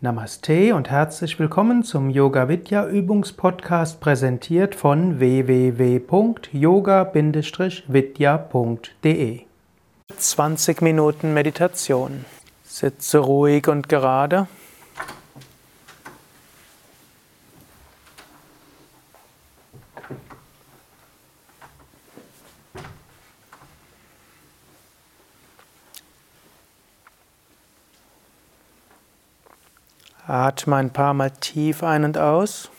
Namaste und herzlich willkommen zum Yoga Vidya Übungspodcast präsentiert von www.yoga-vidya.de. 20 Minuten Meditation. Sitze ruhig und gerade. Atme ein paar Mal tief ein und aus.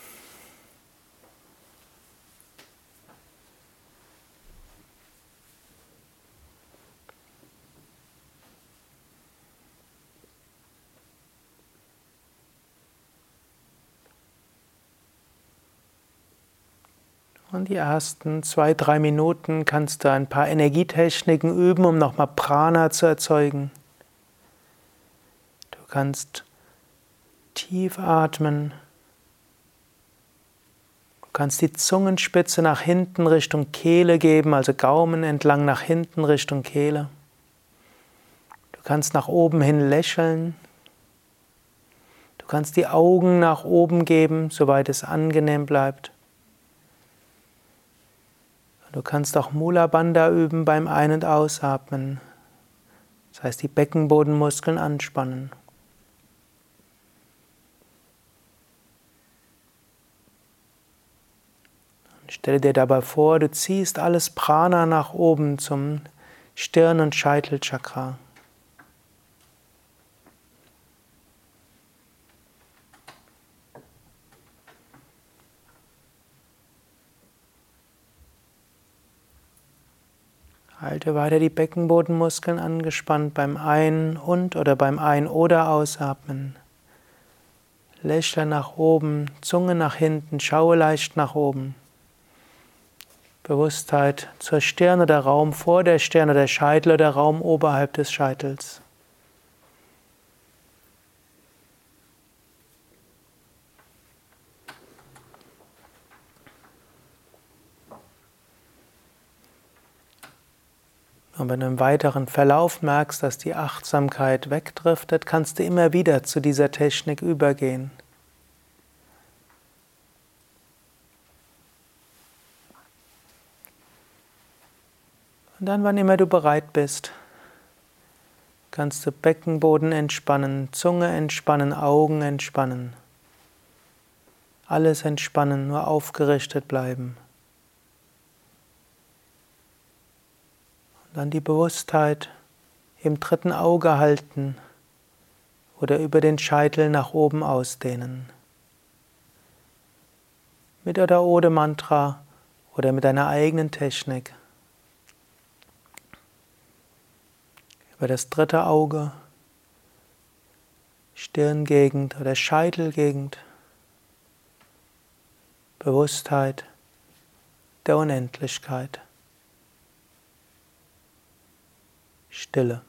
Und die ersten zwei, drei Minuten kannst du ein paar Energietechniken üben, um nochmal Prana zu erzeugen. Du kannst Tief atmen. Du kannst die Zungenspitze nach hinten Richtung Kehle geben, also Gaumen entlang nach hinten Richtung Kehle. Du kannst nach oben hin lächeln. Du kannst die Augen nach oben geben, soweit es angenehm bleibt. Du kannst auch Mula Bandha üben beim Ein- und Ausatmen. Das heißt, die Beckenbodenmuskeln anspannen. Stelle dir dabei vor, du ziehst alles Prana nach oben zum Stirn- und Scheitelchakra. Halte weiter die Beckenbodenmuskeln angespannt beim Ein- und oder beim Ein- oder Ausatmen. Lächle nach oben, Zunge nach hinten, schaue leicht nach oben. Bewusstheit zur Stirn oder Raum vor der Stirn oder Scheitel oder Raum oberhalb des Scheitels. Und wenn du im weiteren Verlauf merkst, dass die Achtsamkeit wegdriftet, kannst du immer wieder zu dieser Technik übergehen. Dann, wann immer du bereit bist, kannst du Beckenboden entspannen, Zunge entspannen, Augen entspannen. Alles entspannen, nur aufgerichtet bleiben. Und dann die Bewusstheit im dritten Auge halten oder über den Scheitel nach oben ausdehnen. Mit oder ohne Mantra oder mit deiner eigenen Technik. Über das dritte Auge, Stirngegend oder Scheitelgegend, Bewusstheit der Unendlichkeit, Stille.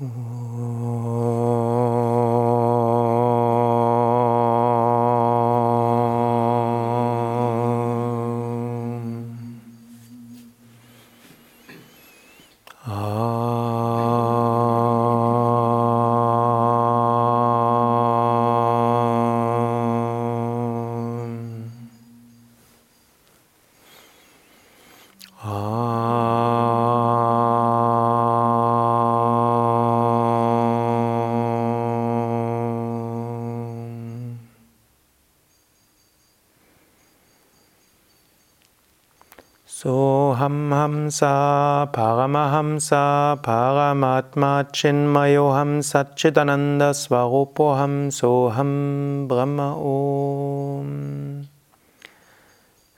Soham Hamsa Paramahamsa Paramatma Chinmayoham Satchitananda Svarupoham Soham Brahma Om.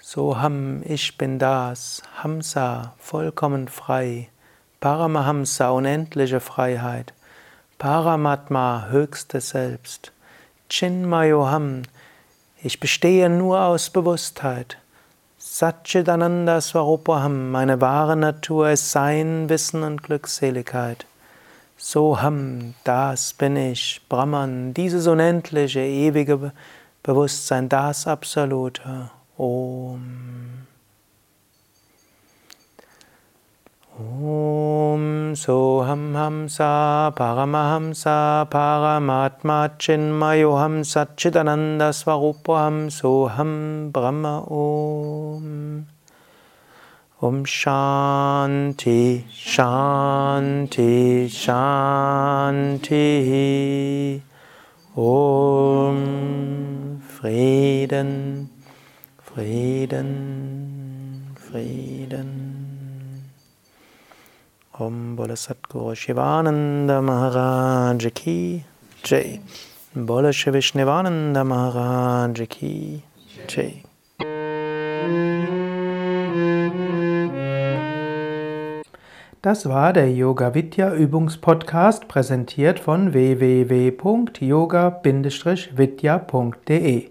Soham, ich bin das, Hamsa, vollkommen frei, Paramahamsa, unendliche Freiheit, Paramatma, höchstes Selbst, Chinmayoham, ich bestehe nur aus Bewusstheit, Satchitananda Swarupaham, meine wahre Natur ist Sein, Wissen und Glückseligkeit. Soham, das bin ich, Brahman, dieses unendliche, ewige Bewusstsein, das Absolute. Om. Om Soham Hamsa Paramahamsa Paramatma Chinmayoham Satchitananda Svarupaham Soham Brahma Om Om Shanti Shanti Shanti Om Frieden Frieden Frieden Om Bola Satguru Shivananda Maharaj Ki Jai. Bola Shivishnivananda Maharaj Ki Jai. Das war der Yoga Vidya Übungspodcast, präsentiert von www.yoga-vidya.de.